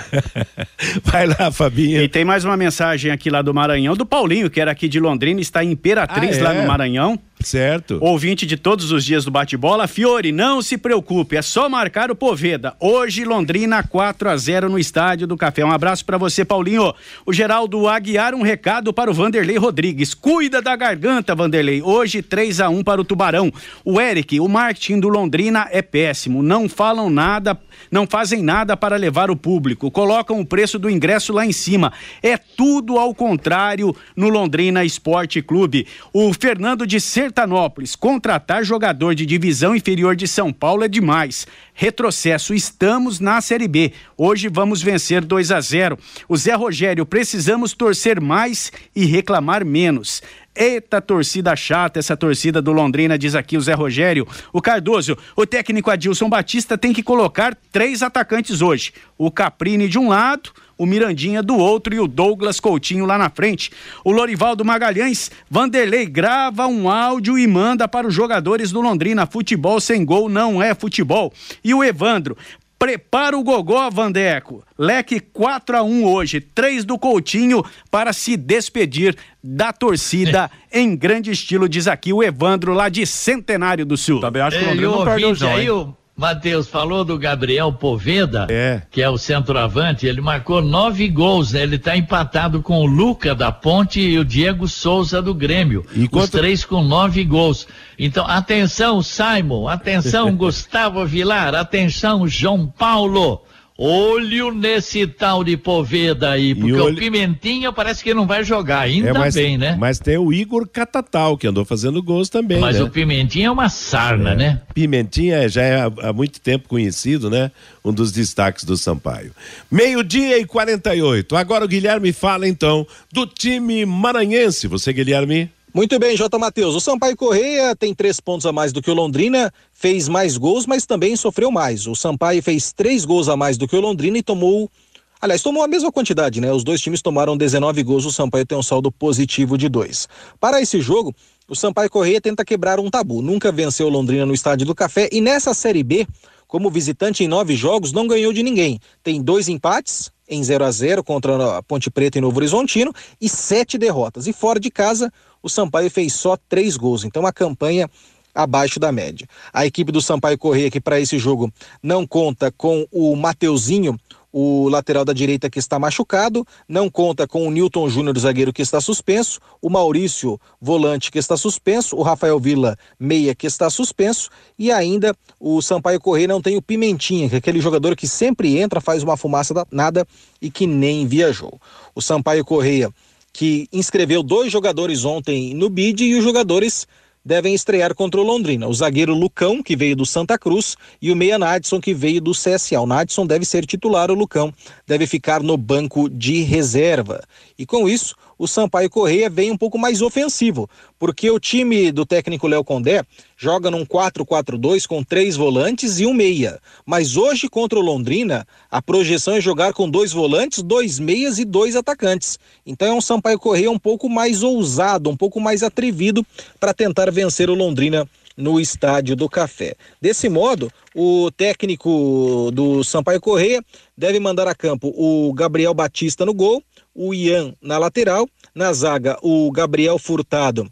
<laughs> Vai lá, Fabinho. E tem mais uma mensagem aqui lá do Maranhão, do Paulinho, que era aqui de Londrina, está em Imperatriz, ah, é? lá no Maranhão. Certo. Ouvinte de todos os dias do bate-bola, Fiore, não se preocupe, é só marcar o Poveda. Hoje, Londrina 4 a 0 no Estádio do Café. Um abraço para você, Paulinho. O Geraldo Aguiar, um recado para o Vanderlei Rodrigues. Cuida da garganta, Vanderlei. Hoje 3 a 1 para o Tubarão. O Eric, o marketing do Londrina é péssimo. Não falam nada, não fazem nada para levar o público. Colocam o preço do ingresso lá em cima. É tudo ao contrário no Londrina Esporte Clube. O Fernando de Ser Sertanópolis, contratar jogador de divisão inferior de São Paulo é demais. Retrocesso, estamos na Série B. Hoje vamos vencer 2 a 0. O Zé Rogério, precisamos torcer mais e reclamar menos. Eita torcida chata, essa torcida do Londrina, diz aqui o Zé Rogério. O Cardoso, o técnico Adilson Batista tem que colocar três atacantes hoje. O Caprini de um lado, o Mirandinha do outro e o Douglas Coutinho lá na frente. O Lorivaldo Magalhães, Vanderlei grava um áudio e manda para os jogadores do Londrina. Futebol sem gol não é futebol. E o Evandro, Prepara o gogó, Vandeco. Leque 4 a 1 hoje, 3 do Coutinho para se despedir da torcida em grande estilo, diz aqui o Evandro lá de Centenário do Sul. Também acho que o Londrina não perdeu o Matheus falou do Gabriel Poveda, é. que é o centroavante, ele marcou nove gols, né? Ele está empatado com o Luca da Ponte e o Diego Souza do Grêmio. Os três com nove gols. Então, atenção, Simon, atenção, <laughs> Gustavo Vilar, atenção, João Paulo. Olho nesse tal de Poveda aí, porque olho... o Pimentinha parece que não vai jogar, ainda é, mas, bem, né? Mas tem o Igor Catatal, que andou fazendo gols também. Mas né? o Pimentinha é uma sarna, é. né? Pimentinha já é há, há, muito tempo conhecido, né? Um dos destaques do Sampaio. Meio-dia e 48. Agora o Guilherme fala então do time maranhense. Você, Guilherme? Muito bem, J. Matheus. O Sampaio Correia tem três pontos a mais do que o Londrina, fez mais gols, mas também sofreu mais. O Sampaio fez três gols a mais do que o Londrina e tomou. Aliás, tomou a mesma quantidade, né? Os dois times tomaram 19 gols, o Sampaio tem um saldo positivo de dois. Para esse jogo, o Sampaio Correia tenta quebrar um tabu. Nunca venceu o Londrina no Estádio do Café e nessa Série B, como visitante em nove jogos, não ganhou de ninguém. Tem dois empates, em 0 a 0 contra a Ponte Preta e Novo Horizontino e sete derrotas. E fora de casa, o Sampaio fez só três gols. Então a campanha abaixo da média. A equipe do Sampaio Correia, que para esse jogo não conta com o Mateuzinho, o lateral da direita que está machucado, não conta com o Newton Júnior, zagueiro que está suspenso, o Maurício, volante que está suspenso, o Rafael Villa, meia que está suspenso, e ainda o Sampaio Correia não tem o Pimentinha, que é aquele jogador que sempre entra, faz uma fumaça nada e que nem viajou. O Sampaio Correia que inscreveu dois jogadores ontem no BID e os jogadores devem estrear contra o Londrina. O zagueiro Lucão, que veio do Santa Cruz, e o meia Nadson, que veio do CSA. O Nadson deve ser titular, o Lucão deve ficar no banco de reserva. E com isso, o Sampaio Correia vem um pouco mais ofensivo, porque o time do técnico Léo Condé joga num 4-4-2 com três volantes e um meia. Mas hoje contra o Londrina, a projeção é jogar com dois volantes, dois meias e dois atacantes. Então é um Sampaio Correia um pouco mais ousado, um pouco mais atrevido para tentar vencer o Londrina no Estádio do Café. Desse modo, o técnico do Sampaio Correia deve mandar a campo o Gabriel Batista no gol, o Ian na lateral, na zaga o Gabriel Furtado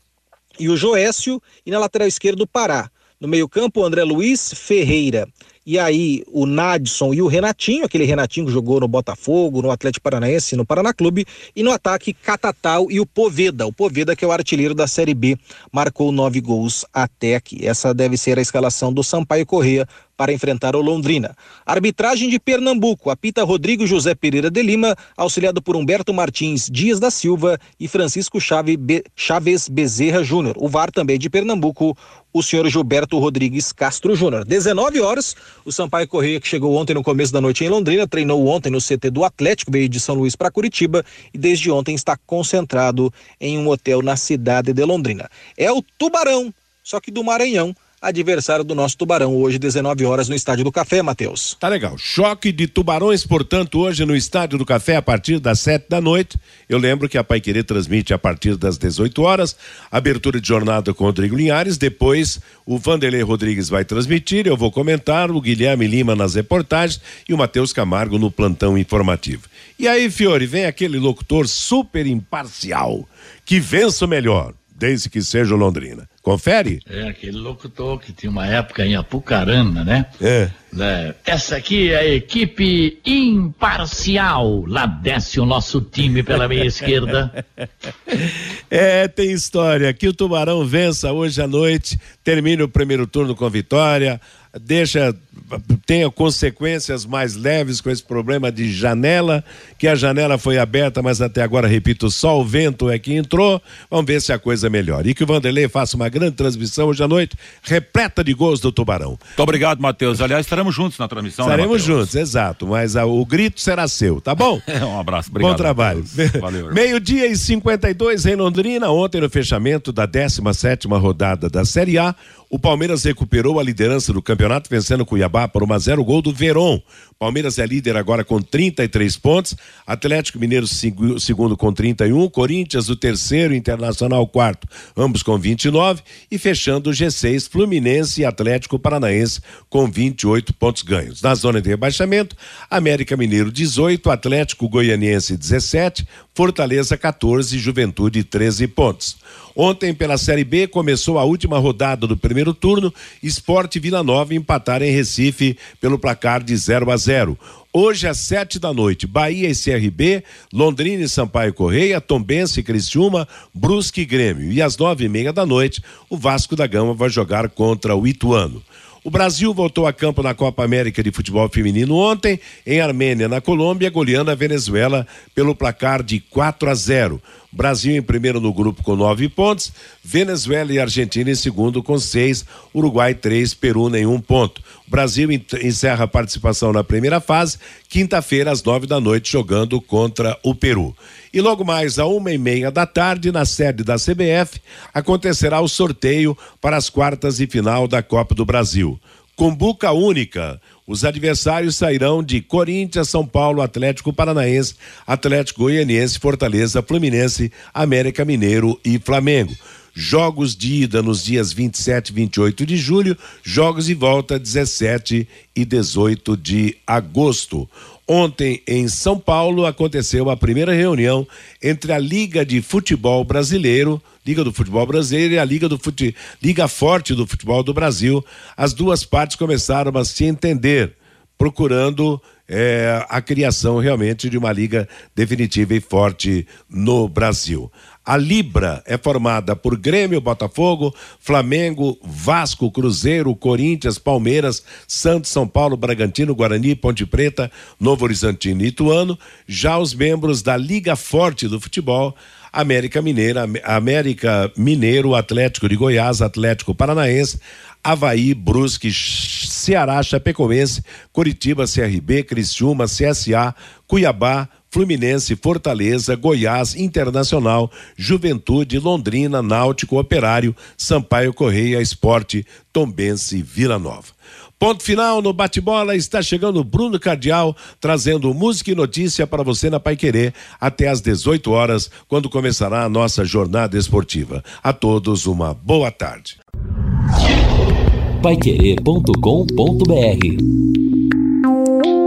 e o Joécio, e na lateral esquerda o Pará. No meio-campo, o André Luiz Ferreira. E aí, o Nadson e o Renatinho, aquele Renatinho que jogou no Botafogo, no Atlético Paranaense, no Paraná Clube. E no ataque, Catatal e o Poveda. O Poveda, que é o artilheiro da Série B, marcou nove gols até aqui. Essa deve ser a escalação do Sampaio Correia para enfrentar o Londrina. Arbitragem de Pernambuco, apita Rodrigo José Pereira de Lima, auxiliado por Humberto Martins Dias da Silva e Francisco Chaves Bezerra Júnior. O VAR também de Pernambuco, o senhor Gilberto Rodrigues Castro Júnior. 19 horas, o Sampaio Correia, que chegou ontem no começo da noite em Londrina, treinou ontem no CT do Atlético, veio de São Luís para Curitiba e desde ontem está concentrado em um hotel na cidade de Londrina. É o Tubarão, só que do Maranhão, adversário do nosso Tubarão, hoje 19 horas no Estádio do Café, Matheus. Tá legal. Choque de tubarões, portanto, hoje no Estádio do Café a partir das sete da noite. Eu lembro que a Pai Querer transmite a partir das 18 horas, abertura de jornada com Rodrigo Linhares, depois o Vanderlei Rodrigues vai transmitir, eu vou comentar, o Guilherme Lima nas reportagens e o Matheus Camargo no plantão informativo. E aí, Fiore, vem aquele locutor super imparcial, que vença o melhor, desde que seja o Londrina. Confere? É, aquele locutor que tinha uma época em Apucarana, né? É. É, Essa aqui é a equipe imparcial. Lá desce o nosso time pela meia esquerda. <laughs> É, tem história. Que o Tubarão vença hoje à noite, termine o primeiro turno com vitória, deixa tenha consequências mais leves com esse problema de janela, que a janela foi aberta, mas até agora, repito, só o vento é que entrou. Vamos ver se a coisa melhora. E que o Vanderlei faça uma grande transmissão hoje à noite, repleta de gols do Tubarão. Muito obrigado, Matheus. Aliás, estaremos juntos na transmissão. né, Estaremos Matheus? juntos, exato, mas ah, o grito será seu, tá bom? <laughs> um abraço, obrigado. Bom trabalho. Meio-dia e 52 em Londrina, ontem no fechamento da 17 rodada da Série A, o Palmeiras recuperou a liderança do campeonato, vencendo o Cuiabá por 1 a 0 gol do Veron. Palmeiras é líder agora com 33 pontos, Atlético Mineiro segu- segundo com 31, Corinthians o terceiro, Internacional quarto, ambos com 29 e fechando o G6 Fluminense e Atlético Paranaense com 28 pontos ganhos. Na zona de rebaixamento, América Mineiro 18, Atlético Goianiense 17, Fortaleza 14, Juventude 13 pontos. Ontem, pela Série B, começou a última rodada do primeiro turno. Esporte Vila Nova empataram em Recife pelo placar de 0 a 0. Hoje, às sete da noite, Bahia e CRB, Londrina e Sampaio Correia, Tombense e Criciúma, Brusque e Grêmio. E às nove e meia da noite, o Vasco da Gama vai jogar contra o Ituano. O Brasil voltou a campo na Copa América de Futebol Feminino ontem, em Armênia, na Colômbia, goleando a Venezuela pelo placar de 4 a 0. Brasil em primeiro no grupo com nove pontos, Venezuela e Argentina em segundo com seis, Uruguai três, Peru nenhum ponto. O Brasil en- encerra a participação na primeira fase, quinta-feira às nove da noite, jogando contra o Peru. E logo mais, a uma e meia da tarde, na sede da CBF, acontecerá o sorteio para as quartas e final da Copa do Brasil. Cumbuca única. Os adversários sairão de Corinthians, São Paulo, Atlético Paranaense, Atlético Goianiense, Fortaleza, Fluminense, América Mineiro e Flamengo. Jogos de ida nos dias 27 e 28 de julho, jogos de volta 17 e 18 de agosto. Ontem, em São Paulo, aconteceu a primeira reunião entre a Liga de Futebol Brasileiro, Liga do Futebol Brasileiro e a Liga do Fute... Liga Forte do Futebol do Brasil. As duas partes começaram a se entender, procurando eh, a criação realmente de uma liga definitiva e forte no Brasil. A Libra é formada por Grêmio, Botafogo, Flamengo, Vasco, Cruzeiro, Corinthians, Palmeiras, Santos, São Paulo, Bragantino, Guarani, Ponte Preta, Novo Horizontino e Ituano. Já os membros da Liga Forte do Futebol, América Mineira, Am- América Mineiro, Atlético de Goiás, Atlético Paranaense, Havaí, Brusque, Ceará, Chapecoense, Curitiba, CRB, Criciúma, CSA, Cuiabá, Fluminense, Fortaleza, Goiás, Internacional, Juventude, Londrina, Náutico, Operário, Sampaio Correia, Esporte, Tombense Vila Nova. Ponto final no bate-bola, está chegando Bruno Cardial, trazendo música e notícia para você na Pai Querer, até às 18 horas, quando começará a nossa jornada esportiva. A todos uma boa tarde. Paiquerê.com.br